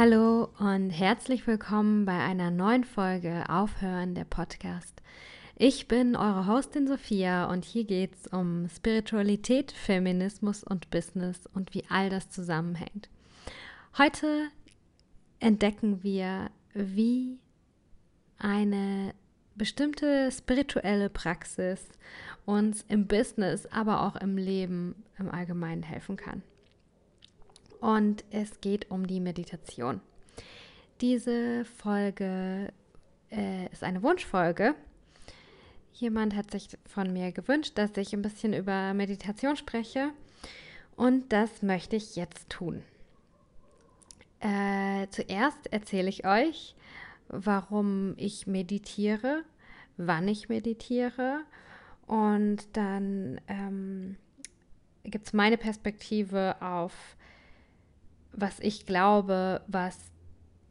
Hallo und herzlich willkommen bei einer neuen Folge Aufhören der Podcast. Ich bin eure Hostin Sophia und hier geht es um Spiritualität, Feminismus und Business und wie all das zusammenhängt. Heute entdecken wir, wie eine bestimmte spirituelle Praxis uns im Business, aber auch im Leben im Allgemeinen helfen kann und es geht um die Meditation. Diese Folge äh, ist eine Wunschfolge. Jemand hat sich von mir gewünscht, dass ich ein bisschen über Meditation spreche und das möchte ich jetzt tun. Äh, zuerst erzähle ich euch, warum ich meditiere, wann ich meditiere und dann ähm, gibt es meine Perspektive auf was ich glaube, was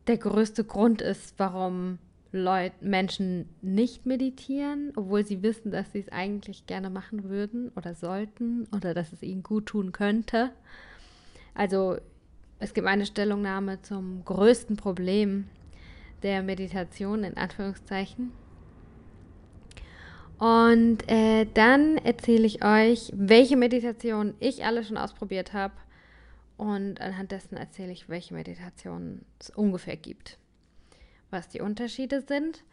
der größte Grund ist, warum Leute, Menschen nicht meditieren, obwohl sie wissen, dass sie es eigentlich gerne machen würden oder sollten oder dass es ihnen gut tun könnte. Also es gibt eine Stellungnahme zum größten Problem der Meditation in Anführungszeichen. Und äh, dann erzähle ich euch, welche Meditation ich alle schon ausprobiert habe und anhand dessen erzähle ich, welche Meditationen es ungefähr gibt, was die Unterschiede sind.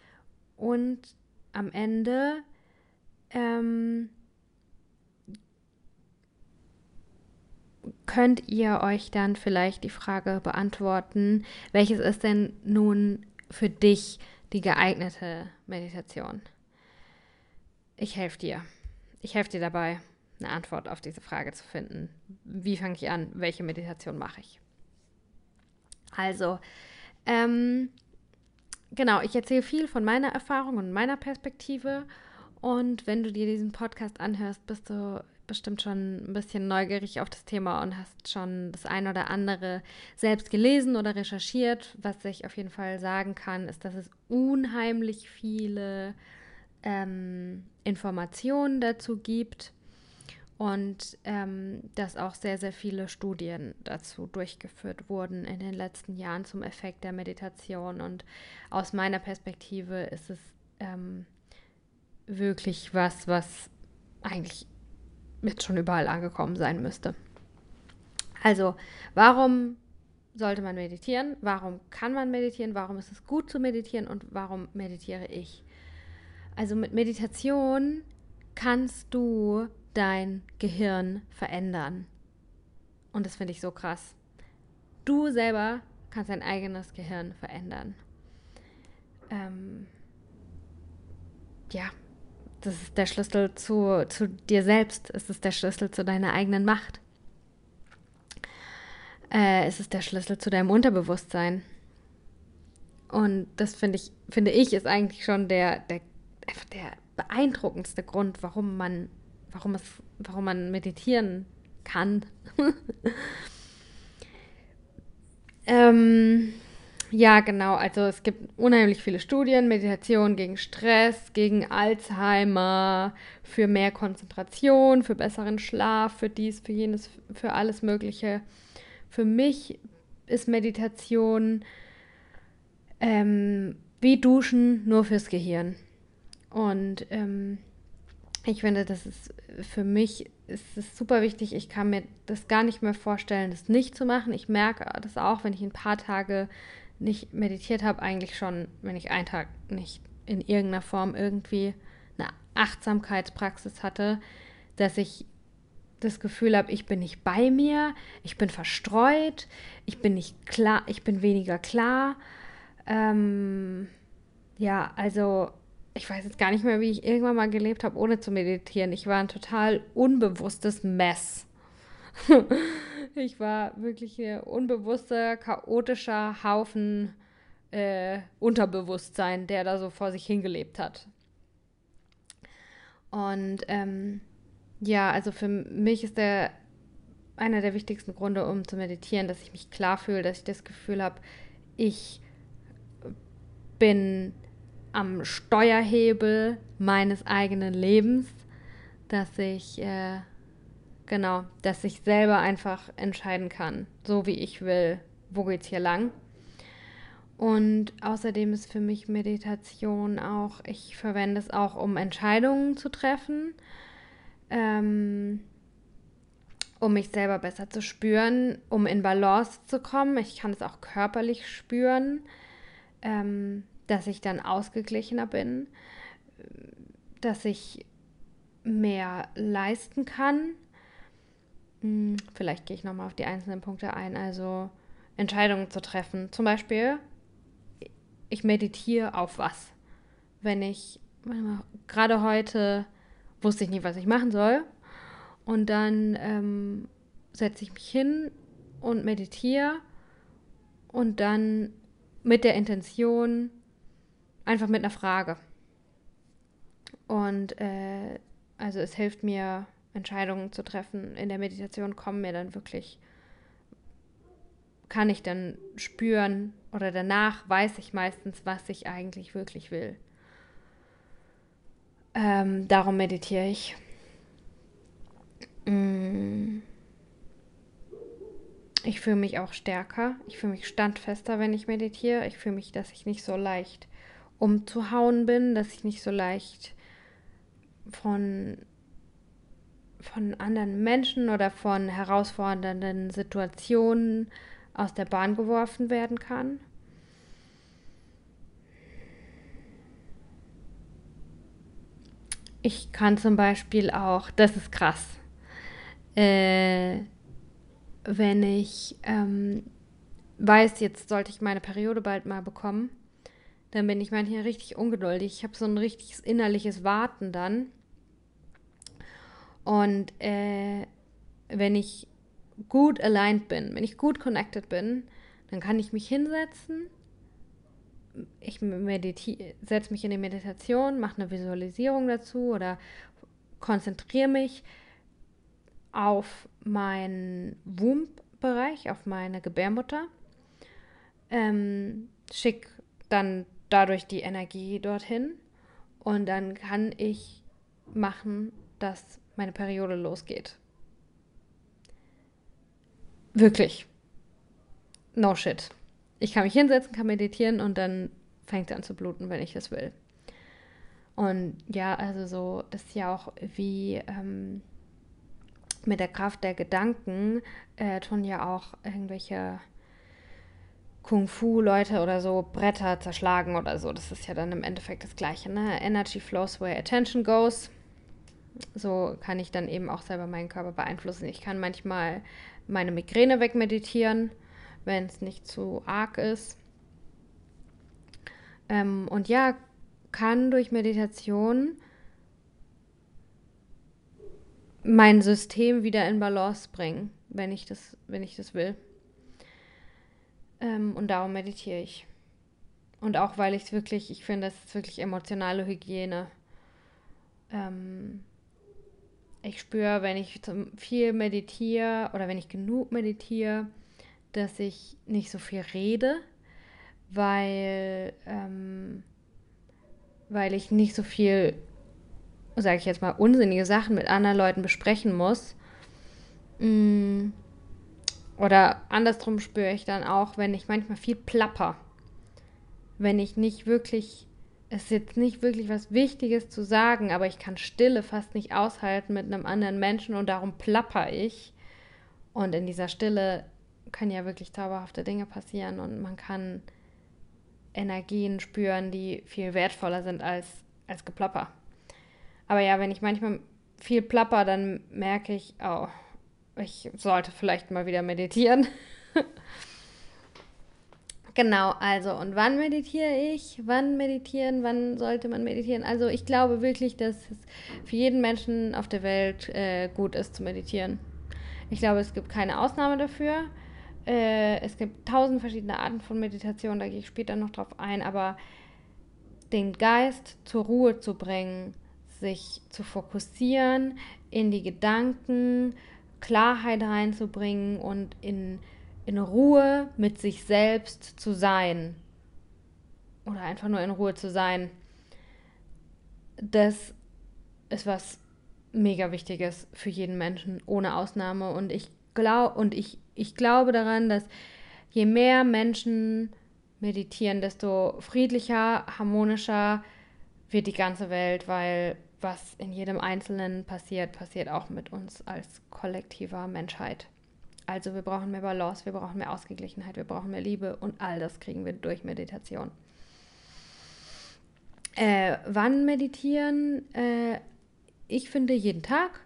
Und am Ende ähm, könnt ihr euch dann vielleicht die Frage beantworten, welches ist denn nun für dich die geeignete Meditation? Ich helfe dir. Ich helfe dir dabei eine Antwort auf diese Frage zu finden. Wie fange ich an? Welche Meditation mache ich? Also, ähm, genau, ich erzähle viel von meiner Erfahrung und meiner Perspektive. Und wenn du dir diesen Podcast anhörst, bist du bestimmt schon ein bisschen neugierig auf das Thema und hast schon das ein oder andere selbst gelesen oder recherchiert. Was ich auf jeden Fall sagen kann, ist, dass es unheimlich viele ähm, Informationen dazu gibt und ähm, dass auch sehr, sehr viele Studien dazu durchgeführt wurden in den letzten Jahren zum Effekt der Meditation. Und aus meiner Perspektive ist es ähm, wirklich was, was eigentlich jetzt schon überall angekommen sein müsste. Also, warum sollte man meditieren? Warum kann man meditieren? Warum ist es gut zu meditieren? Und warum meditiere ich? Also mit Meditation kannst du dein Gehirn verändern. Und das finde ich so krass. Du selber kannst dein eigenes Gehirn verändern. Ähm, ja, das ist der Schlüssel zu, zu dir selbst. Es ist der Schlüssel zu deiner eigenen Macht. Äh, es ist der Schlüssel zu deinem Unterbewusstsein. Und das finde ich, finde ich, ist eigentlich schon der, der, der beeindruckendste Grund, warum man warum, es, warum man meditieren kann. ähm, ja, genau. Also es gibt unheimlich viele Studien, Meditation gegen Stress, gegen Alzheimer, für mehr Konzentration, für besseren Schlaf, für dies, für jenes, für alles Mögliche. Für mich ist Meditation ähm, wie Duschen nur fürs Gehirn. Und ähm, ich finde, das ist für mich ist es super wichtig. Ich kann mir das gar nicht mehr vorstellen, das nicht zu machen. Ich merke das auch, wenn ich ein paar Tage nicht meditiert habe, eigentlich schon, wenn ich einen Tag nicht in irgendeiner Form irgendwie eine Achtsamkeitspraxis hatte, dass ich das Gefühl habe, ich bin nicht bei mir, ich bin verstreut, ich bin nicht klar, ich bin weniger klar. Ähm, ja, also ich weiß jetzt gar nicht mehr, wie ich irgendwann mal gelebt habe, ohne zu meditieren. Ich war ein total unbewusstes Mess. ich war wirklich ein unbewusster, chaotischer Haufen äh, Unterbewusstsein, der da so vor sich hingelebt hat. Und ähm, ja, also für mich ist der einer der wichtigsten Gründe, um zu meditieren, dass ich mich klar fühle, dass ich das Gefühl habe, ich bin am Steuerhebel meines eigenen Lebens, dass ich äh, genau, dass ich selber einfach entscheiden kann, so wie ich will, wo geht's hier lang. Und außerdem ist für mich Meditation auch, ich verwende es auch, um Entscheidungen zu treffen, ähm, um mich selber besser zu spüren, um in Balance zu kommen. Ich kann es auch körperlich spüren, ähm, dass ich dann ausgeglichener bin, dass ich mehr leisten kann. Hm, vielleicht gehe ich nochmal auf die einzelnen Punkte ein. Also Entscheidungen zu treffen. Zum Beispiel, ich meditiere auf was. Wenn ich, gerade heute wusste ich nicht, was ich machen soll. Und dann ähm, setze ich mich hin und meditiere und dann mit der Intention, einfach mit einer Frage. Und äh, also es hilft mir, Entscheidungen zu treffen. In der Meditation kommen mir dann wirklich kann ich dann spüren oder danach weiß ich meistens, was ich eigentlich wirklich will. Ähm, darum meditiere ich. Mm. Ich fühle mich auch stärker. Ich fühle mich standfester, wenn ich meditiere. Ich fühle mich, dass ich nicht so leicht umzuhauen bin, dass ich nicht so leicht von von anderen Menschen oder von herausfordernden Situationen aus der Bahn geworfen werden kann. Ich kann zum Beispiel auch, das ist krass, äh, wenn ich ähm, weiß, jetzt sollte ich meine Periode bald mal bekommen, dann bin ich manchmal richtig ungeduldig. Ich habe so ein richtiges innerliches Warten dann. Und äh, wenn ich gut aligned bin, wenn ich gut connected bin, dann kann ich mich hinsetzen, ich setze mich in die Meditation, mache eine Visualisierung dazu oder konzentriere mich auf meinen Womb-Bereich, auf meine Gebärmutter, ähm, schicke dann dadurch die Energie dorthin und dann kann ich machen, dass meine Periode losgeht. Wirklich. No shit. Ich kann mich hinsetzen, kann meditieren und dann fängt es an zu bluten, wenn ich das will. Und ja, also so, das ist ja auch wie ähm, mit der Kraft der Gedanken äh, tun ja auch irgendwelche Kung-Fu-Leute oder so Bretter zerschlagen oder so. Das ist ja dann im Endeffekt das Gleiche. Ne? Energy flows where attention goes. So kann ich dann eben auch selber meinen Körper beeinflussen. Ich kann manchmal meine Migräne wegmeditieren, wenn es nicht zu arg ist. Ähm, und ja, kann durch Meditation mein System wieder in Balance bringen, wenn ich das, wenn ich das will. Ähm, und darum meditiere ich. Und auch weil ich es wirklich, ich finde, das ist wirklich emotionale Hygiene. Ähm, ich spüre, wenn ich viel meditiere oder wenn ich genug meditiere, dass ich nicht so viel rede, weil, ähm, weil ich nicht so viel, sage ich jetzt mal, unsinnige Sachen mit anderen Leuten besprechen muss. Mm. Oder andersrum spüre ich dann auch, wenn ich manchmal viel plapper, wenn ich nicht wirklich es ist jetzt nicht wirklich was Wichtiges zu sagen, aber ich kann Stille fast nicht aushalten mit einem anderen Menschen und darum plapper ich. Und in dieser Stille können ja wirklich zauberhafte Dinge passieren und man kann Energien spüren, die viel wertvoller sind als, als Geplapper. Aber ja, wenn ich manchmal viel plapper, dann merke ich, oh, ich sollte vielleicht mal wieder meditieren. Genau, also und wann meditiere ich? Wann meditieren? Wann sollte man meditieren? Also ich glaube wirklich, dass es für jeden Menschen auf der Welt äh, gut ist zu meditieren. Ich glaube, es gibt keine Ausnahme dafür. Äh, es gibt tausend verschiedene Arten von Meditation, da gehe ich später noch drauf ein, aber den Geist zur Ruhe zu bringen, sich zu fokussieren, in die Gedanken Klarheit reinzubringen und in in Ruhe mit sich selbst zu sein. Oder einfach nur in Ruhe zu sein, das ist was mega wichtiges für jeden Menschen ohne Ausnahme. Und ich glaube und ich ich glaube daran, dass je mehr Menschen meditieren, desto friedlicher, harmonischer wird die ganze Welt, weil was in jedem Einzelnen passiert, passiert auch mit uns als kollektiver Menschheit. Also wir brauchen mehr Balance, wir brauchen mehr Ausgeglichenheit, wir brauchen mehr Liebe und all das kriegen wir durch Meditation. Äh, wann meditieren? Äh, ich finde jeden Tag.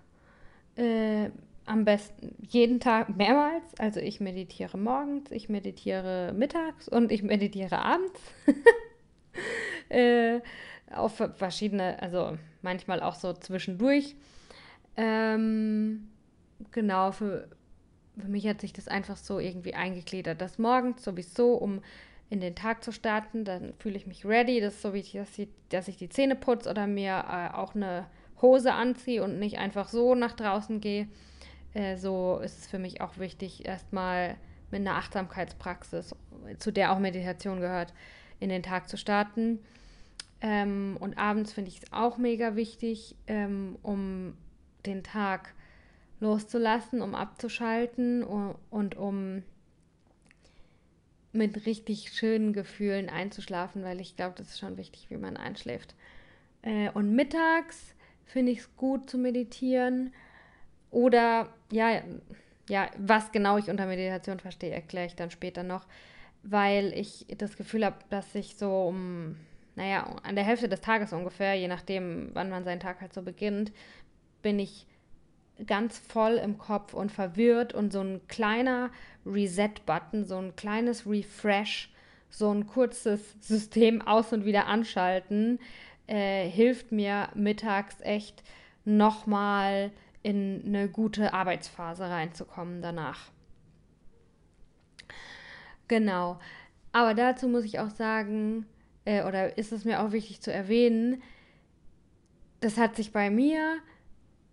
Äh, am besten jeden Tag mehrmals. Also ich meditiere morgens, ich meditiere mittags und ich meditiere abends. auf verschiedene, also manchmal auch so zwischendurch. Ähm, genau, für, für mich hat sich das einfach so irgendwie eingegliedert. Das morgens sowieso, um in den Tag zu starten, dann fühle ich mich ready. Das so wie, dass ich, dass ich die Zähne putze oder mir äh, auch eine Hose anziehe und nicht einfach so nach draußen gehe. Äh, so ist es für mich auch wichtig, erstmal mit einer Achtsamkeitspraxis, zu der auch Meditation gehört, in den Tag zu starten. Ähm, und abends finde ich es auch mega wichtig, ähm, um den Tag loszulassen, um abzuschalten und, und um mit richtig schönen Gefühlen einzuschlafen, weil ich glaube, das ist schon wichtig, wie man einschläft. Äh, und mittags finde ich es gut zu meditieren. Oder ja, ja, was genau ich unter Meditation verstehe, erkläre ich dann später noch, weil ich das Gefühl habe, dass ich so um, naja, an der Hälfte des Tages ungefähr, je nachdem, wann man seinen Tag halt so beginnt, bin ich ganz voll im Kopf und verwirrt und so ein kleiner Reset-Button, so ein kleines Refresh, so ein kurzes System aus und wieder anschalten, äh, hilft mir mittags echt nochmal in eine gute Arbeitsphase reinzukommen danach. Genau. Aber dazu muss ich auch sagen, äh, oder ist es mir auch wichtig zu erwähnen, das hat sich bei mir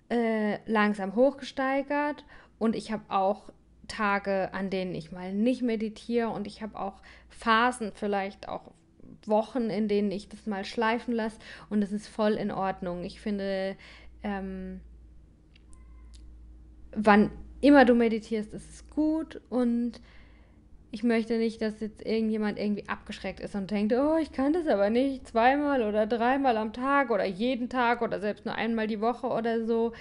äh, langsam hochgesteigert und ich habe auch Tage, an denen ich mal nicht meditiere und ich habe auch Phasen, vielleicht auch Wochen, in denen ich das mal schleifen lasse und das ist voll in Ordnung. Ich finde, ähm, wann immer du meditierst, ist es gut und ich möchte nicht, dass jetzt irgendjemand irgendwie abgeschreckt ist und denkt, oh, ich kann das aber nicht zweimal oder dreimal am Tag oder jeden Tag oder selbst nur einmal die Woche oder so.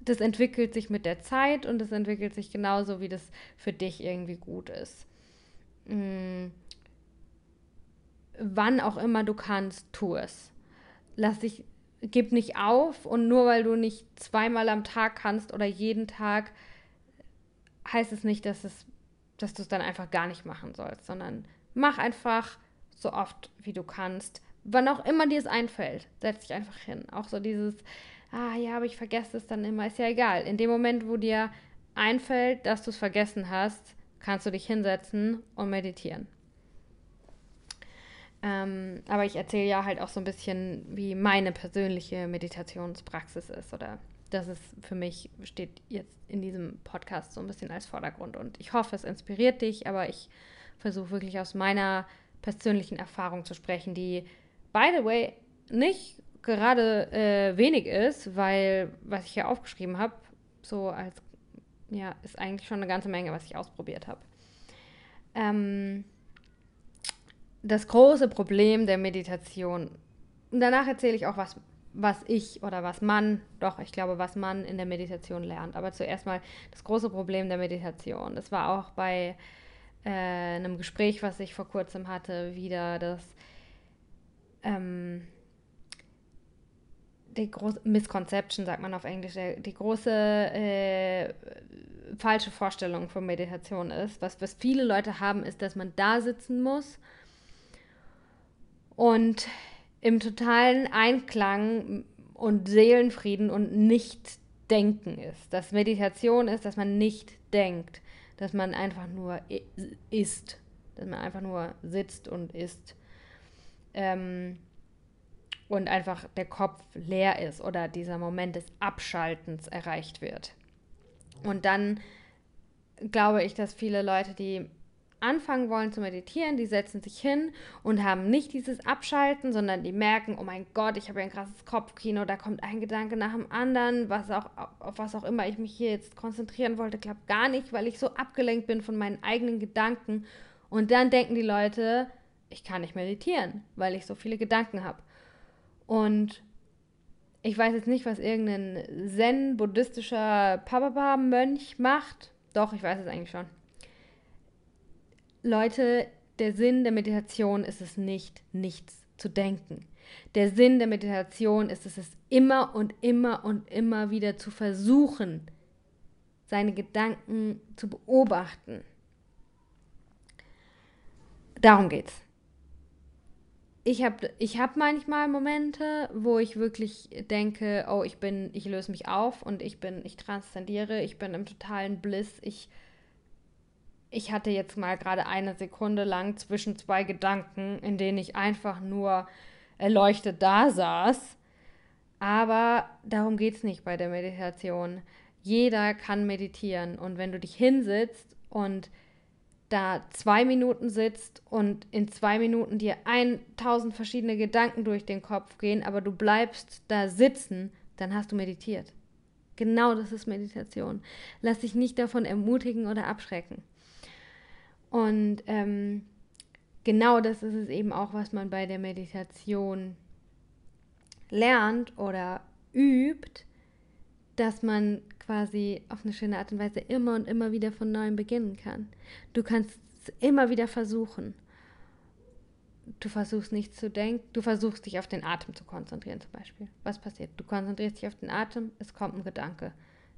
Das entwickelt sich mit der Zeit und das entwickelt sich genauso, wie das für dich irgendwie gut ist. Mhm wann auch immer du kannst, tu es. Lass dich, gib nicht auf und nur weil du nicht zweimal am Tag kannst oder jeden Tag, heißt es nicht, dass, es, dass du es dann einfach gar nicht machen sollst, sondern mach einfach so oft, wie du kannst. Wann auch immer dir es einfällt, setz dich einfach hin. Auch so dieses, ah ja, aber ich vergesse es dann immer, ist ja egal. In dem Moment, wo dir einfällt, dass du es vergessen hast, kannst du dich hinsetzen und meditieren. Ähm, aber ich erzähle ja halt auch so ein bisschen, wie meine persönliche Meditationspraxis ist oder das ist für mich, steht jetzt in diesem Podcast so ein bisschen als Vordergrund. Und ich hoffe, es inspiriert dich, aber ich versuche wirklich aus meiner persönlichen Erfahrung zu sprechen, die, by the way, nicht gerade äh, wenig ist, weil was ich hier aufgeschrieben habe, so als, ja, ist eigentlich schon eine ganze Menge, was ich ausprobiert habe. Ähm, das große Problem der Meditation. Danach erzähle ich auch, was, was ich oder was man, doch, ich glaube, was man in der Meditation lernt. Aber zuerst mal das große Problem der Meditation. Das war auch bei äh, einem Gespräch, was ich vor kurzem hatte, wieder das ähm, die große Misconception, sagt man auf Englisch, die große äh, falsche Vorstellung von Meditation ist. Was, was viele Leute haben, ist, dass man da sitzen muss und im totalen Einklang und Seelenfrieden und nicht denken ist. Dass Meditation ist, dass man nicht denkt, dass man einfach nur ist, dass man einfach nur sitzt und ist. Ähm, und einfach der Kopf leer ist oder dieser Moment des Abschaltens erreicht wird. Und dann glaube ich, dass viele Leute, die anfangen wollen zu meditieren, die setzen sich hin und haben nicht dieses Abschalten, sondern die merken, oh mein Gott, ich habe ja ein krasses Kopfkino, da kommt ein Gedanke nach dem anderen, was auch, auf was auch immer ich mich hier jetzt konzentrieren wollte, klappt gar nicht, weil ich so abgelenkt bin von meinen eigenen Gedanken Und dann denken die Leute, ich kann nicht meditieren, weil ich so viele Gedanken habe. Und ich weiß jetzt nicht, was irgendein zen-buddhistischer Papa-Mönch macht. Doch, ich weiß es eigentlich schon. Leute, der Sinn der Meditation ist es nicht, nichts zu denken. Der Sinn der Meditation ist es, es immer und immer und immer wieder zu versuchen, seine Gedanken zu beobachten. Darum geht's. Ich habe ich hab manchmal Momente, wo ich wirklich denke, oh, ich bin, ich löse mich auf und ich bin, ich transzendiere, ich bin im totalen Bliss, ich, ich hatte jetzt mal gerade eine Sekunde lang zwischen zwei Gedanken, in denen ich einfach nur erleuchtet da saß. Aber darum geht es nicht bei der Meditation. Jeder kann meditieren. Und wenn du dich hinsitzt und da zwei Minuten sitzt und in zwei Minuten dir 1000 verschiedene Gedanken durch den Kopf gehen, aber du bleibst da sitzen, dann hast du meditiert. Genau das ist Meditation. Lass dich nicht davon ermutigen oder abschrecken. Und ähm, genau das ist es eben auch, was man bei der Meditation lernt oder übt, dass man quasi auf eine schöne Art und Weise immer und immer wieder von neuem beginnen kann. Du kannst es immer wieder versuchen. Du versuchst nicht zu denken, du versuchst dich auf den Atem zu konzentrieren zum Beispiel. Was passiert? Du konzentrierst dich auf den Atem, es kommt ein Gedanke.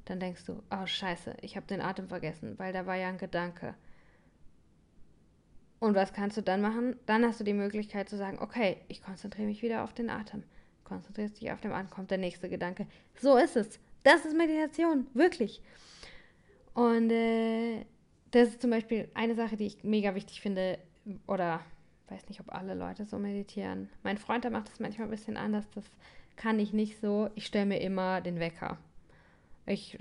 Dann denkst du, oh scheiße, ich habe den Atem vergessen, weil da war ja ein Gedanke. Und was kannst du dann machen? Dann hast du die Möglichkeit zu sagen, okay, ich konzentriere mich wieder auf den Atem. Konzentrierst dich auf den Atem, kommt der nächste Gedanke. So ist es. Das ist Meditation, wirklich. Und äh, das ist zum Beispiel eine Sache, die ich mega wichtig finde, oder weiß nicht, ob alle Leute so meditieren. Mein Freund, der macht das manchmal ein bisschen anders, das kann ich nicht so. Ich stelle mir immer den Wecker. Ich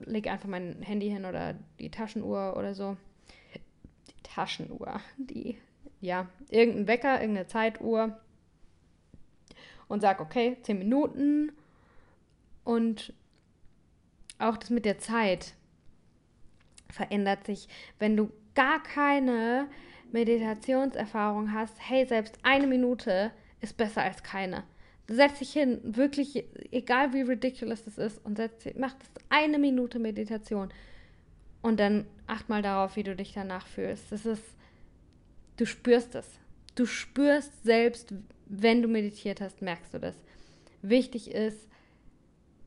lege einfach mein Handy hin oder die Taschenuhr oder so Taschenuhr, die, ja, irgendein Wecker, irgendeine Zeituhr und sag, okay, zehn Minuten und auch das mit der Zeit verändert sich, wenn du gar keine Meditationserfahrung hast, hey, selbst eine Minute ist besser als keine. Setz dich hin, wirklich, egal wie ridiculous das ist, und setz, mach das eine Minute Meditation. Und dann acht mal darauf, wie du dich danach fühlst. Das ist, du spürst es. Du spürst selbst, wenn du meditiert hast, merkst du das. Wichtig ist,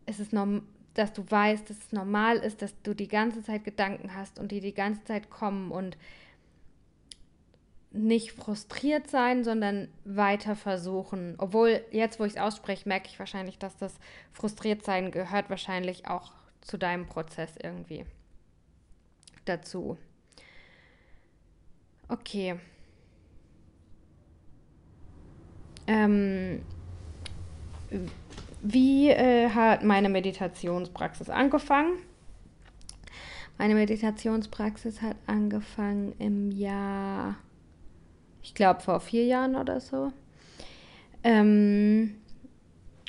es ist norm dass du weißt, dass es normal ist, dass du die ganze Zeit Gedanken hast und die die ganze Zeit kommen und nicht frustriert sein, sondern weiter versuchen. Obwohl jetzt, wo ich es ausspreche, merke ich wahrscheinlich, dass das frustriert sein gehört wahrscheinlich auch zu deinem Prozess irgendwie dazu. Okay. Ähm, wie äh, hat meine Meditationspraxis angefangen? Meine Meditationspraxis hat angefangen im Jahr, ich glaube vor vier Jahren oder so. Ähm,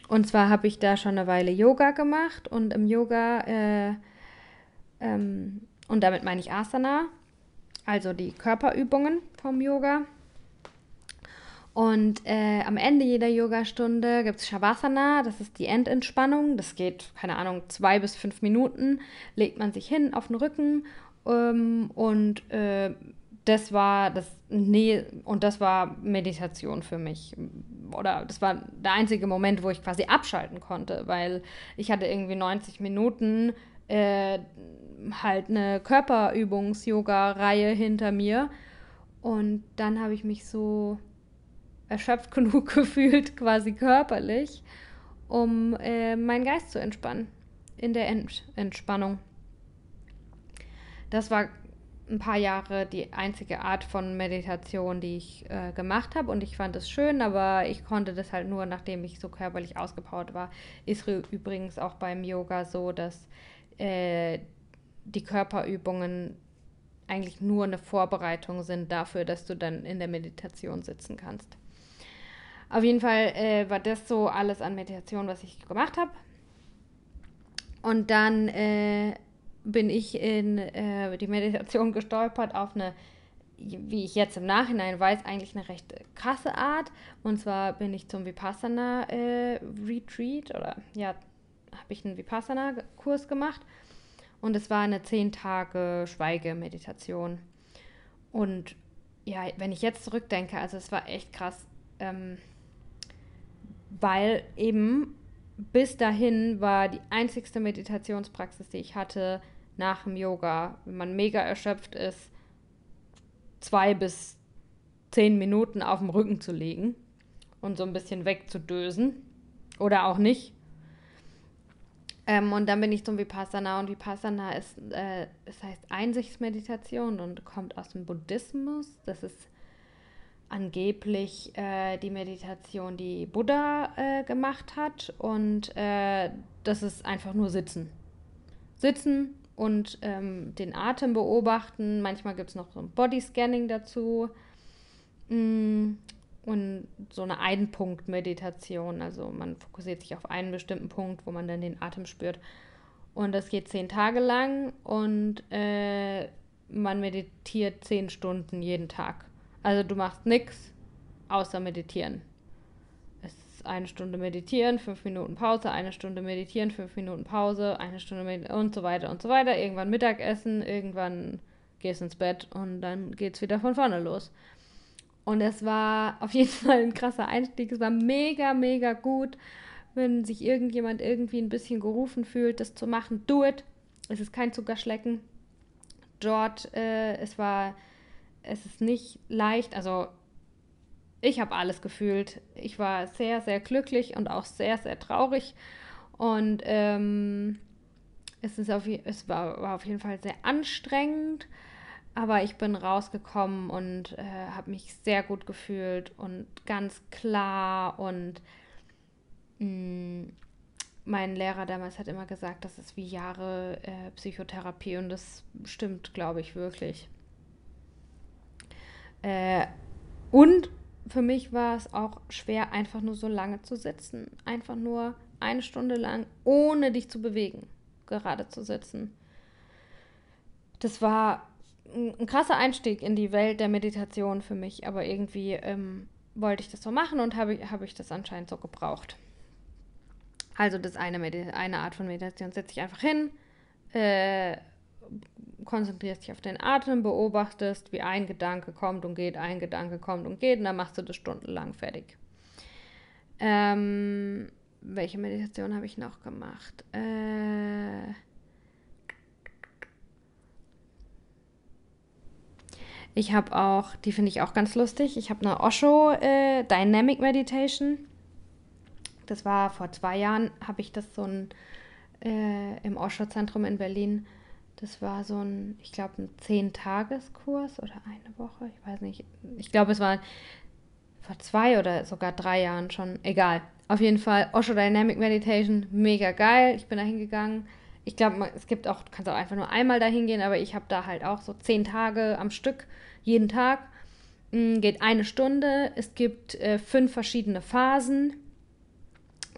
und zwar habe ich da schon eine Weile Yoga gemacht und im Yoga äh, ähm, und damit meine ich Asana, also die Körperübungen vom Yoga. Und äh, am Ende jeder Yogastunde gibt es Shavasana, das ist die Endentspannung. Das geht, keine Ahnung, zwei bis fünf Minuten. Legt man sich hin auf den Rücken ähm, und äh, das war das nee und das war Meditation für mich oder das war der einzige Moment, wo ich quasi abschalten konnte, weil ich hatte irgendwie 90 Minuten äh, halt eine Körperübungs-Yoga-Reihe hinter mir. Und dann habe ich mich so erschöpft genug gefühlt, quasi körperlich, um äh, meinen Geist zu entspannen. In der Ent Entspannung. Das war ein paar Jahre die einzige Art von Meditation, die ich äh, gemacht habe und ich fand es schön, aber ich konnte das halt nur, nachdem ich so körperlich ausgepowert war. Ist übrigens auch beim Yoga so, dass äh, die Körperübungen eigentlich nur eine Vorbereitung sind dafür, dass du dann in der Meditation sitzen kannst. Auf jeden Fall äh, war das so alles an Meditation, was ich gemacht habe. Und dann äh, bin ich in äh, die Meditation gestolpert auf eine wie ich jetzt im Nachhinein weiß, eigentlich eine recht krasse Art. Und zwar bin ich zum Vipassana äh, Retreat oder ja, habe ich einen Vipassana-Kurs gemacht. Und es war eine zehn Tage Schweigemeditation. Und ja, wenn ich jetzt zurückdenke, also es war echt krass, ähm, weil eben bis dahin war die einzigste Meditationspraxis, die ich hatte nach dem Yoga, wenn man mega erschöpft ist, zwei bis zehn Minuten auf dem Rücken zu legen und so ein bisschen wegzudösen oder auch nicht. Ähm, und dann bin ich zum Vipassana und Vipassana ist, äh, das heißt Einsichtsmeditation und kommt aus dem Buddhismus. Das ist angeblich äh, die Meditation, die Buddha äh, gemacht hat und äh, das ist einfach nur Sitzen. Sitzen und ähm, den Atem beobachten. Manchmal gibt es noch so ein Bodyscanning dazu. Mm, und so eine Einpunkt-Meditation. Also man fokussiert sich auf einen bestimmten Punkt, wo man dann den Atem spürt. Und das geht zehn Tage lang und äh, man meditiert zehn Stunden jeden Tag. Also du machst nichts außer meditieren. Es ist eine Stunde meditieren, fünf Minuten Pause, eine Stunde meditieren, fünf Minuten Pause, eine Stunde meditieren und so weiter und so weiter. Irgendwann Mittagessen, irgendwann gehst ins Bett und dann geht es wieder von vorne los. Und es war auf jeden Fall ein krasser Einstieg. Es war mega, mega gut, wenn sich irgendjemand irgendwie ein bisschen gerufen fühlt, das zu machen. Do it. Es ist kein Zuckerschlecken. Dort, äh, es war, es ist nicht leicht. Also ich habe alles gefühlt. Ich war sehr, sehr glücklich und auch sehr, sehr traurig. Und ähm, es, ist auf, es war, war auf jeden Fall sehr anstrengend. Aber ich bin rausgekommen und äh, habe mich sehr gut gefühlt und ganz klar. Und mh, mm, mein Lehrer damals hat immer gesagt, das ist wie Jahre äh, Psychotherapie und das stimmt, glaube ich, wirklich. Äh, und für mich war es auch schwer, einfach nur so lange zu sitzen. Einfach nur eine Stunde lang, ohne dich zu bewegen, gerade zu sitzen. Das war ein krasser Einstieg in die Welt der Meditation für mich, aber irgendwie ähm, wollte ich das so machen und habe hab ich das anscheinend so gebraucht. Also das eine, eine Art von Meditation, setze ich einfach hin, äh, konzentrierst dich auf den Atem, beobachtest, wie ein Gedanke kommt und geht, ein Gedanke kommt und geht und dann machst du das stundenlang fertig. Ähm, welche Meditation habe ich noch gemacht? Äh, Ich habe auch, die finde ich auch ganz lustig, ich habe eine Osho äh, Dynamic Meditation. Das war vor zwei Jahren, habe ich das so ein äh, im Osho-Zentrum in Berlin. Das war so ein, ich glaube, ein Zehn-Tageskurs oder eine Woche, ich weiß nicht. Ich glaube, es war vor zwei oder sogar drei Jahren schon, egal. Auf jeden Fall, Osho Dynamic Meditation, mega geil. Ich bin da hingegangen ich glaube, es gibt auch, du kannst auch einfach nur einmal dahin gehen, aber ich habe da halt auch so zehn Tage am Stück, jeden Tag. Mm, geht eine Stunde. Es gibt äh, fünf verschiedene Phasen.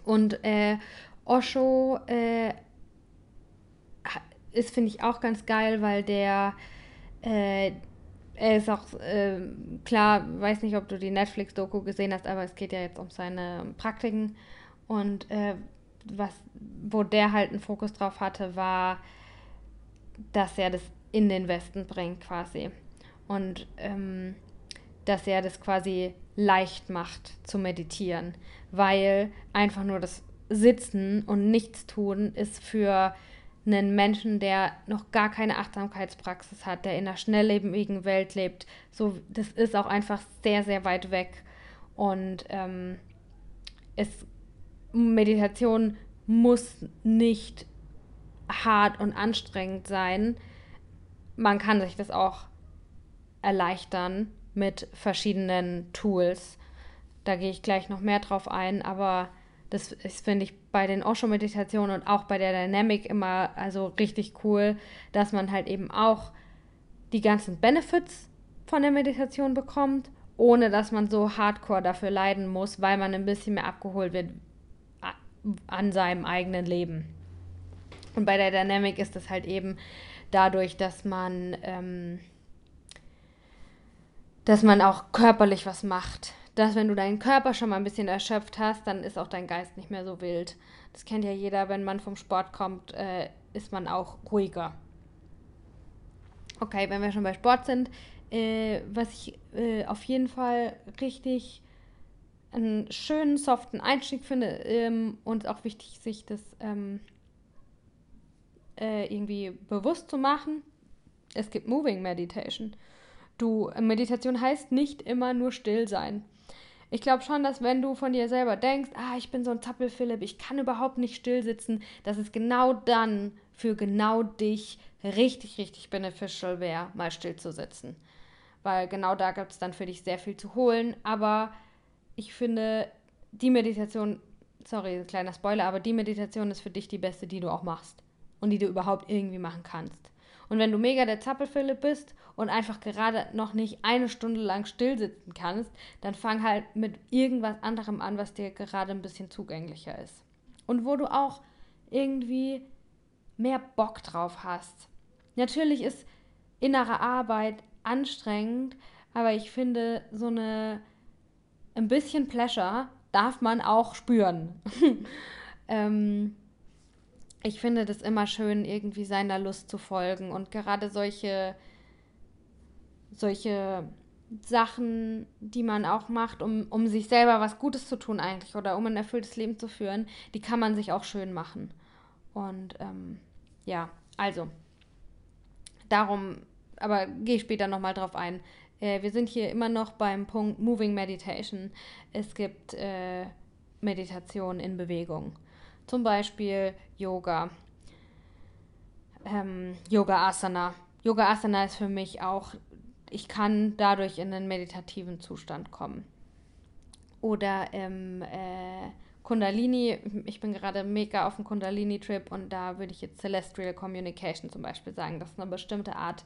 Und äh, Osho äh, ist, finde ich, auch ganz geil, weil der, äh, er ist auch, äh, klar, weiß nicht, ob du die Netflix-Doku gesehen hast, aber es geht ja jetzt um seine Praktiken. Und äh, was, wo der halt einen Fokus drauf hatte, war, dass er das in den Westen bringt quasi. Und ähm, dass er das quasi leicht macht zu meditieren, weil einfach nur das Sitzen und Nichtstun ist für einen Menschen, der noch gar keine Achtsamkeitspraxis hat, der in einer schnelllebigen Welt lebt, so das ist auch einfach sehr, sehr weit weg. Und ähm, es Meditation muss nicht hart und anstrengend sein. Man kann sich das auch erleichtern mit verschiedenen Tools. Da gehe ich gleich noch mehr drauf ein, aber das finde ich bei den Osho-Meditationen und auch bei der Dynamic immer also richtig cool, dass man halt eben auch die ganzen Benefits von der Meditation bekommt, ohne dass man so hardcore dafür leiden muss, weil man ein bisschen mehr abgeholt wird, an seinem eigenen Leben. Und bei der Dynamic ist es halt eben dadurch, dass man ähm, dass man auch körperlich was macht. Dass wenn du deinen Körper schon mal ein bisschen erschöpft hast, dann ist auch dein Geist nicht mehr so wild. Das kennt ja jeder, wenn man vom Sport kommt, äh, ist man auch ruhiger. Okay, wenn wir schon bei Sport sind, äh, was ich äh, auf jeden Fall richtig einen schönen, soften Einstieg finde ähm, und auch wichtig, sich das ähm, äh, irgendwie bewusst zu machen. Es gibt Moving Meditation. Du, Meditation heißt nicht immer nur still sein. Ich glaube schon, dass wenn du von dir selber denkst, ah, ich bin so ein Zappel-Philipp, ich kann überhaupt nicht still sitzen, dass es genau dann für genau dich richtig, richtig beneficial wäre, mal still zu sitzen. Weil genau da gibt es dann für dich sehr viel zu holen. Aber ich finde, die Meditation, sorry, kleiner Spoiler, aber die Meditation ist für dich die beste, die du auch machst. Und die du überhaupt irgendwie machen kannst. Und wenn du mega der Zappelphilipp bist und einfach gerade noch nicht eine Stunde lang still sitzen kannst, dann fang halt mit irgendwas anderem an, was dir gerade ein bisschen zugänglicher ist. Und wo du auch irgendwie mehr Bock drauf hast. Natürlich ist innere Arbeit anstrengend, aber ich finde, so eine ein bisschen Pleasure darf man auch spüren. ähm, ich finde das immer schön, irgendwie seiner Lust zu folgen und gerade solche, solche Sachen, die man auch macht, um, um sich selber was Gutes zu tun eigentlich oder um ein erfülltes Leben zu führen, die kann man sich auch schön machen. Und ähm, ja, also darum, aber gehe ich später nochmal drauf ein. Äh, wir sind hier immer noch beim Punkt Moving Meditation. Es gibt äh, Meditation in Bewegung. Zum Beispiel Yoga. Ähm, Yoga Asana. Yoga Asana ist für mich auch, ich kann dadurch in einen meditativen Zustand kommen. Oder im äh, Kundalini, ich bin gerade mega auf dem Kundalini-Trip und da würde ich jetzt Celestial Communication zum Beispiel sagen. Das ist eine bestimmte Art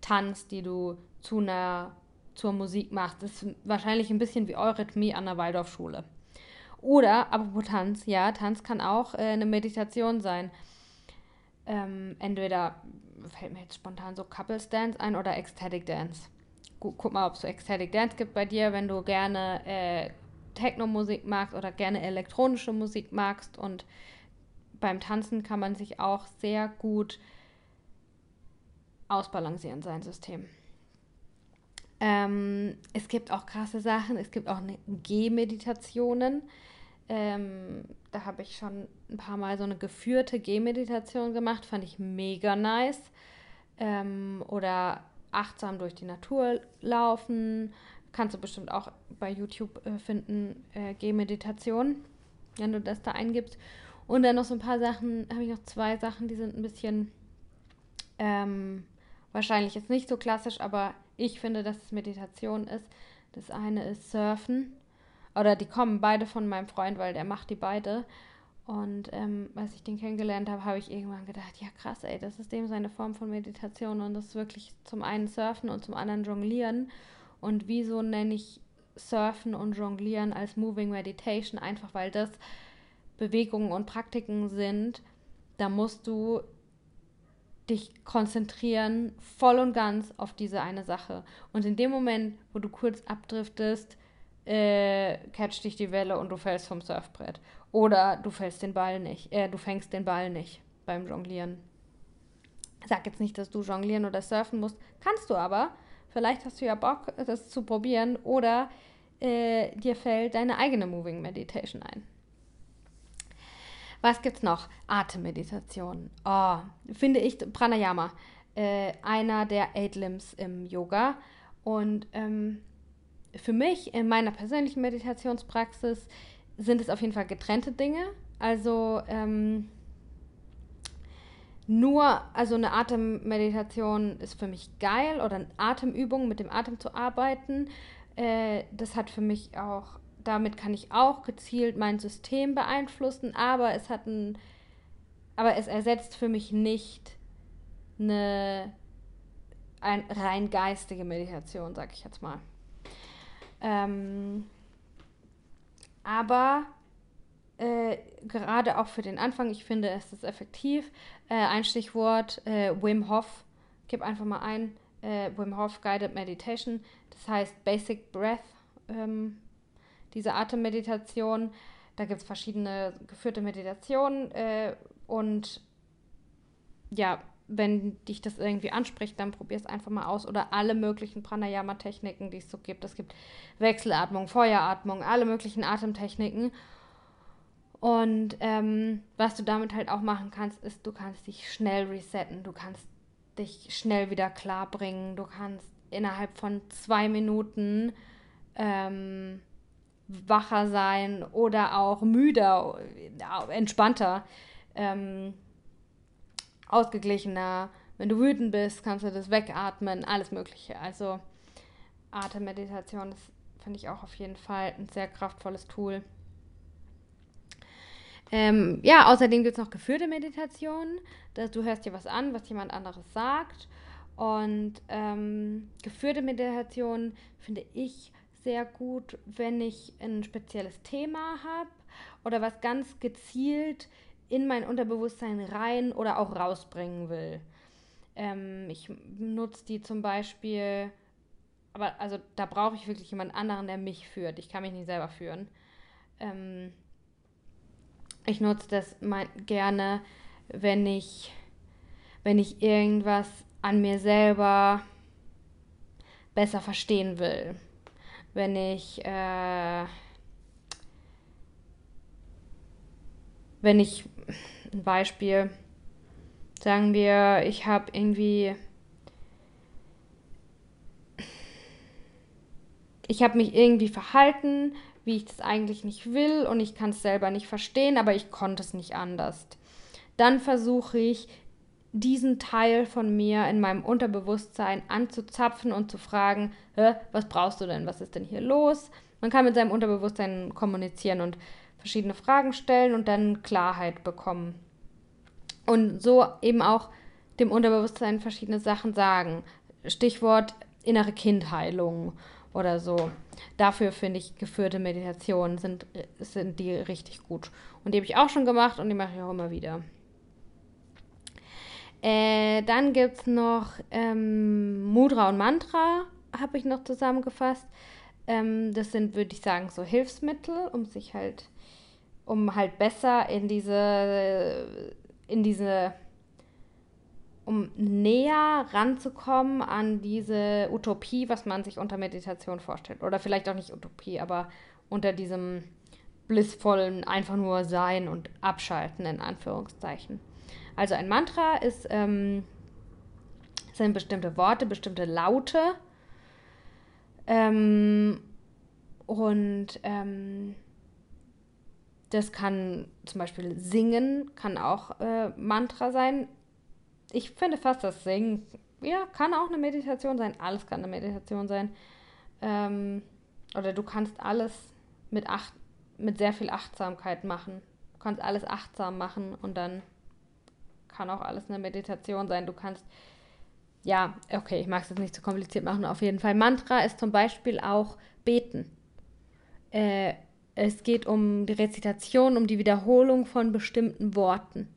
Tanz, die du zu einer, zur Musik machst. Das ist wahrscheinlich ein bisschen wie Eurythmie an der Waldorfschule. Oder, apropos Tanz, ja, Tanz kann auch äh, eine Meditation sein. Ähm, entweder fällt mir jetzt spontan so Couples Dance ein oder Ecstatic Dance. Guck, guck mal, ob es so Ecstatic Dance gibt bei dir, wenn du gerne äh, Techno-Musik magst oder gerne elektronische Musik magst. Und beim Tanzen kann man sich auch sehr gut ausbalancieren, sein System. Ähm, es gibt auch krasse Sachen. Es gibt auch ne, Gehmeditationen. Ähm, da habe ich schon ein paar Mal so eine geführte Gehmeditation gemacht. Fand ich mega nice. Ähm, oder achtsam durch die Natur laufen. Kannst du bestimmt auch bei YouTube äh, finden, äh, Gehmeditation, wenn du das da eingibst. Und dann noch so ein paar Sachen, habe ich noch zwei Sachen, die sind ein bisschen ähm, wahrscheinlich jetzt nicht so klassisch, aber ich finde, dass es Meditation ist. Das eine ist Surfen. Oder die kommen beide von meinem Freund, weil der macht die beide. Und ähm, als ich den kennengelernt habe, habe ich irgendwann gedacht, ja krass, ey, das ist dem seine Form von Meditation und das ist wirklich zum einen Surfen und zum anderen Jonglieren. Und wieso nenne ich Surfen und Jonglieren als Moving Meditation? Einfach weil das Bewegungen und Praktiken sind, da musst du dich konzentrieren voll und ganz auf diese eine Sache. Und in dem Moment, wo du kurz abdriftest, äh, catcht dich die Welle und du fällst vom Surfbrett. Oder du fällst den Ball nicht, äh, du fängst den Ball nicht beim Jonglieren. Sag jetzt nicht, dass du jonglieren oder surfen musst. Kannst du aber. Vielleicht hast du ja Bock, das zu probieren. Oder äh, dir fällt deine eigene Moving Meditation ein. Was gibt's noch? Atemmeditation. Oh, finde ich Pranayama. Äh, einer der Eight Limbs im Yoga. Und ähm, für mich in meiner persönlichen Meditationspraxis sind es auf jeden Fall getrennte Dinge. Also ähm, nur, also eine Atemmeditation ist für mich geil oder eine Atemübung mit dem Atem zu arbeiten. Äh, das hat für mich auch damit kann ich auch gezielt mein System beeinflussen, aber es hat ein, aber es ersetzt für mich nicht eine ein, rein geistige Meditation, sag ich jetzt mal. Ähm, aber äh, gerade auch für den Anfang, ich finde, es ist effektiv. Äh, ein Stichwort, äh, Wim Hof, gib einfach mal ein, äh, Wim Hof Guided Meditation, das heißt Basic Breath, ähm, diese Atemmeditation. Da gibt es verschiedene geführte Meditationen äh, und ja, wenn dich das irgendwie anspricht, dann probier es einfach mal aus. Oder alle möglichen Pranayama-Techniken, die es so gibt. Es gibt Wechselatmung, Feueratmung, alle möglichen Atemtechniken. Und ähm, was du damit halt auch machen kannst, ist, du kannst dich schnell resetten, du kannst dich schnell wieder klar bringen, du kannst innerhalb von zwei Minuten ähm, wacher sein oder auch müder, entspannter, ähm, ausgeglichener. Wenn du wütend bist, kannst du das wegatmen, alles Mögliche. Also Atemmeditation, das finde ich auch auf jeden Fall ein sehr kraftvolles Tool. Ähm, ja, außerdem gibt es noch geführte Meditationen. Dass du hörst dir was an, was jemand anderes sagt. Und ähm, geführte Meditationen finde ich sehr gut, wenn ich ein spezielles Thema habe oder was ganz gezielt in mein Unterbewusstsein rein oder auch rausbringen will. Ähm, ich nutze die zum Beispiel, aber also da brauche ich wirklich jemand anderen, der mich führt. Ich kann mich nicht selber führen. Ähm, ich nutze das mein, gerne, wenn ich, wenn ich irgendwas an mir selber besser verstehen will wenn ich, äh, wenn ich, ein Beispiel, sagen wir, ich habe irgendwie, ich habe mich irgendwie verhalten, wie ich das eigentlich nicht will und ich kann es selber nicht verstehen, aber ich konnte es nicht anders. Dann versuche ich diesen Teil von mir in meinem Unterbewusstsein anzuzapfen und zu fragen, was brauchst du denn? Was ist denn hier los? Man kann mit seinem Unterbewusstsein kommunizieren und verschiedene Fragen stellen und dann Klarheit bekommen. Und so eben auch dem Unterbewusstsein verschiedene Sachen sagen. Stichwort innere Kindheilung oder so. Dafür finde ich geführte Meditationen sind, sind die richtig gut. Und die habe ich auch schon gemacht und die mache ich auch immer wieder. Äh, dann gibt es noch ähm, Mudra und Mantra, habe ich noch zusammengefasst. Ähm, das sind, würde ich sagen, so Hilfsmittel, um sich halt, um halt besser in diese, in diese, um näher ranzukommen an diese Utopie, was man sich unter Meditation vorstellt. Oder vielleicht auch nicht Utopie, aber unter diesem blissvollen einfach nur Sein und Abschalten in Anführungszeichen. Also ein Mantra ist, ähm, sind bestimmte Worte, bestimmte Laute. Ähm, und ähm, das kann zum Beispiel Singen, kann auch äh, Mantra sein. Ich finde fast das Singen, ja, kann auch eine Meditation sein. Alles kann eine Meditation sein. Ähm, oder du kannst alles mit, acht, mit sehr viel Achtsamkeit machen. Du kannst alles achtsam machen und dann kann auch alles eine Meditation sein. Du kannst, ja, okay, ich mag es jetzt nicht zu kompliziert machen. Auf jeden Fall, Mantra ist zum Beispiel auch Beten. Äh, es geht um die Rezitation, um die Wiederholung von bestimmten Worten.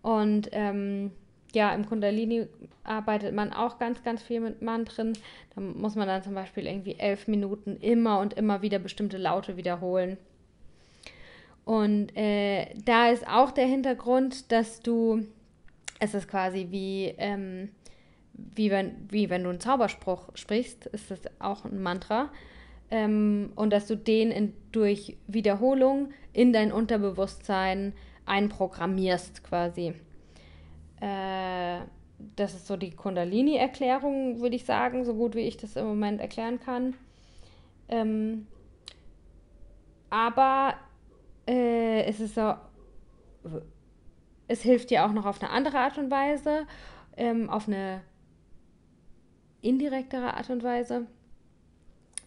Und ähm, ja, im Kundalini arbeitet man auch ganz, ganz viel mit Mantren. Da muss man dann zum Beispiel irgendwie elf Minuten immer und immer wieder bestimmte Laute wiederholen. Und äh, da ist auch der Hintergrund, dass du, es ist quasi wie, ähm, wie, wenn, wie wenn du einen Zauberspruch sprichst, ist das auch ein Mantra. Ähm, und dass du den in, durch Wiederholung in dein Unterbewusstsein einprogrammierst quasi. Äh, das ist so die Kundalini-Erklärung, würde ich sagen, so gut wie ich das im Moment erklären kann. Ähm, aber äh, es ist so, es hilft dir auch noch auf eine andere Art und Weise, ähm, auf eine indirektere Art und Weise.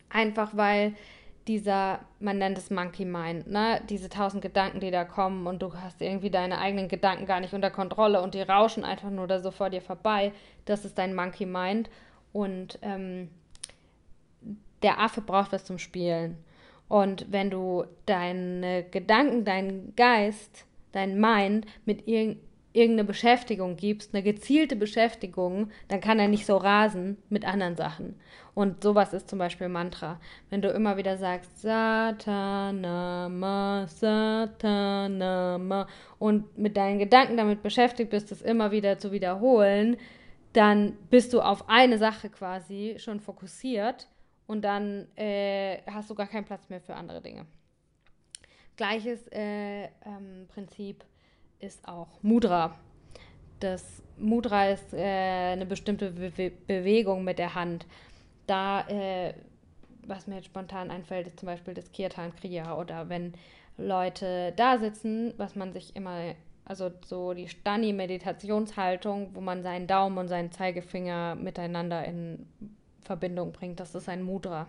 Einfach weil dieser, man nennt es Monkey Mind, ne? diese tausend Gedanken, die da kommen und du hast irgendwie deine eigenen Gedanken gar nicht unter Kontrolle und die rauschen einfach nur da so vor dir vorbei. Das ist dein Monkey Mind und ähm, der Affe braucht was zum Spielen. Und wenn du deine Gedanken, deinen Geist, dein Mind mit, irg irgendeine Beschäftigung gibst, eine gezielte Beschäftigung, dann kann er nicht so rasen mit anderen Sachen. Und sowas ist zum Beispiel Mantra. Wenn du immer wieder sagst, Satanama, Satanama und mit deinen Gedanken damit beschäftigt bist, das immer wieder zu wiederholen, dann bist du auf eine Sache quasi schon fokussiert und dann äh, hast du gar keinen Platz mehr für andere Dinge. Gleiches äh, ähm, Prinzip ist auch Mudra. Das Mudra ist äh, eine bestimmte Be Bewegung mit der Hand. Da, äh, was mir jetzt spontan einfällt, ist zum Beispiel das Kirtan Kriya oder wenn Leute da sitzen, was man sich immer, also so die Stani-Meditationshaltung, wo man seinen Daumen und seinen Zeigefinger miteinander in Verbindung bringt, das ist ein Mudra.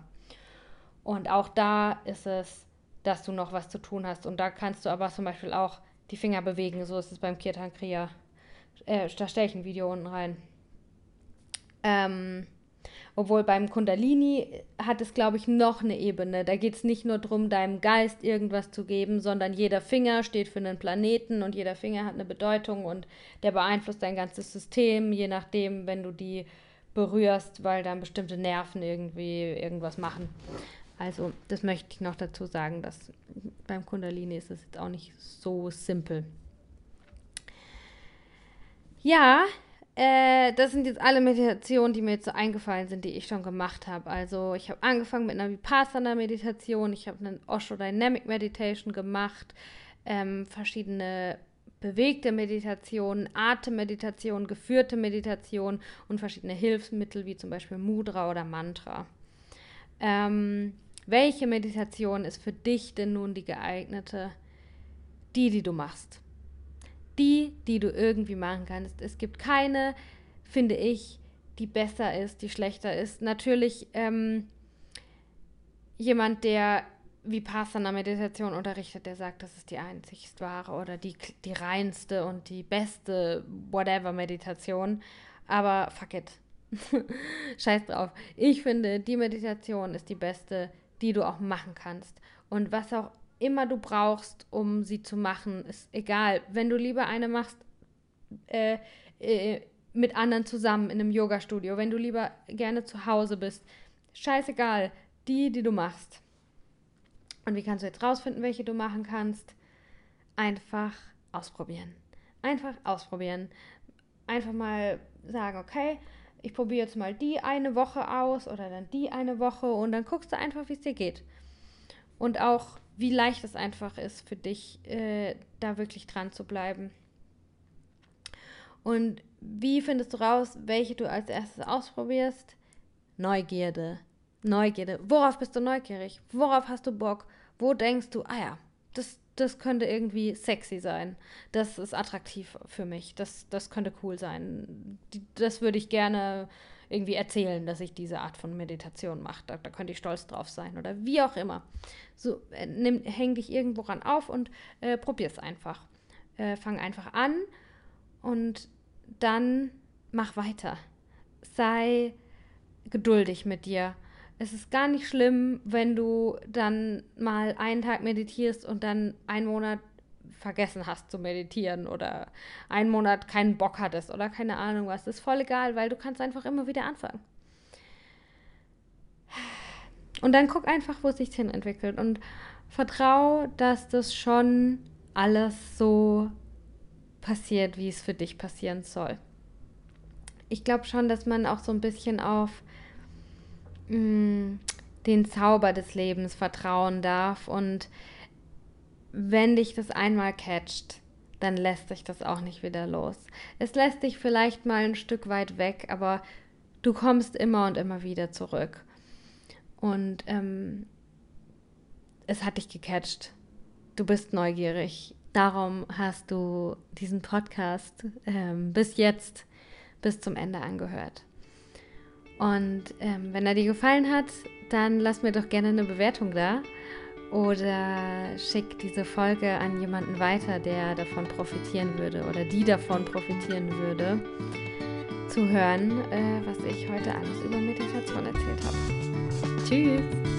Und auch da ist es, dass du noch was zu tun hast. Und da kannst du aber zum Beispiel auch die Finger bewegen. So ist es beim Kirtan Kriya. Äh, da stelle ich ein Video unten rein. Ähm, obwohl beim Kundalini hat es, glaube ich, noch eine Ebene. Da geht es nicht nur darum, deinem Geist irgendwas zu geben, sondern jeder Finger steht für einen Planeten und jeder Finger hat eine Bedeutung und der beeinflusst dein ganzes System, je nachdem, wenn du die berührst, weil dann bestimmte Nerven irgendwie irgendwas machen. Also, das möchte ich noch dazu sagen, dass beim Kundalini ist es jetzt auch nicht so simpel. Ja, äh, das sind jetzt alle Meditationen, die mir jetzt so eingefallen sind, die ich schon gemacht habe. Also, ich habe angefangen mit einer Vipassana-Meditation, ich habe eine Osho Dynamic Meditation gemacht, ähm, verschiedene bewegte Meditationen, Atemmeditation, geführte Meditation und verschiedene Hilfsmittel wie zum Beispiel Mudra oder Mantra. Ähm, welche Meditation ist für dich denn nun die geeignete? Die, die du machst. Die, die du irgendwie machen kannst. Es gibt keine, finde ich, die besser ist, die schlechter ist. Natürlich ähm, jemand, der Vipassana-Meditation unterrichtet, der sagt, das ist die einzigst wahre oder die, die reinste und die beste whatever Meditation. Aber fuck it. Scheiß drauf. Ich finde, die Meditation ist die beste, die du auch machen kannst. Und was auch immer du brauchst, um sie zu machen, ist egal. Wenn du lieber eine machst äh, äh, mit anderen zusammen in einem Yoga-Studio, wenn du lieber gerne zu Hause bist, scheißegal, die, die du machst. Und wie kannst du jetzt rausfinden, welche du machen kannst? Einfach ausprobieren. Einfach ausprobieren. Einfach mal sagen, okay, ich probiere jetzt mal die eine Woche aus oder dann die eine Woche und dann guckst du einfach, wie es dir geht. Und auch, wie leicht es einfach ist für dich, äh, da wirklich dran zu bleiben. Und wie findest du raus, welche du als erstes ausprobierst? Neugierde. Neugierde. Worauf bist du neugierig? Worauf hast du Bock? Wo denkst du, ah ja, das, das könnte irgendwie sexy sein. Das ist attraktiv für mich. Das, das könnte cool sein. Das würde ich gerne irgendwie erzählen, dass ich diese Art von Meditation mache. Da, da könnte ich stolz drauf sein oder wie auch immer. So, äh, nimm, häng dich irgendwo ran auf und äh, probier es einfach. Äh, fang einfach an und dann mach weiter. Sei geduldig mit dir es ist gar nicht schlimm, wenn du dann mal einen Tag meditierst und dann einen Monat vergessen hast zu meditieren oder einen Monat keinen Bock hattest oder keine Ahnung was. Das ist voll egal, weil du kannst einfach immer wieder anfangen. Und dann guck einfach, wo es sich hin entwickelt und vertrau, dass das schon alles so passiert, wie es für dich passieren soll. Ich glaube schon, dass man auch so ein bisschen auf mm, den Zauber des Lebens vertrauen darf. Und wenn dich das einmal catcht, dann lässt sich das auch nicht wieder los. Es lässt dich vielleicht mal ein Stück weit weg, aber du kommst immer und immer wieder zurück. Und ähm, es hat dich gecatcht. Du bist neugierig. Darum hast du diesen Podcast ähm, bis jetzt, bis zum Ende angehört. Und ähm, wenn er dir gefallen hat, dann lass mir doch gerne eine Bewertung da oder schick diese Folge an jemanden weiter, der davon profitieren würde oder die davon profitieren würde, zu hören, äh, was ich heute alles über Meditation erzählt habe. Tschüss!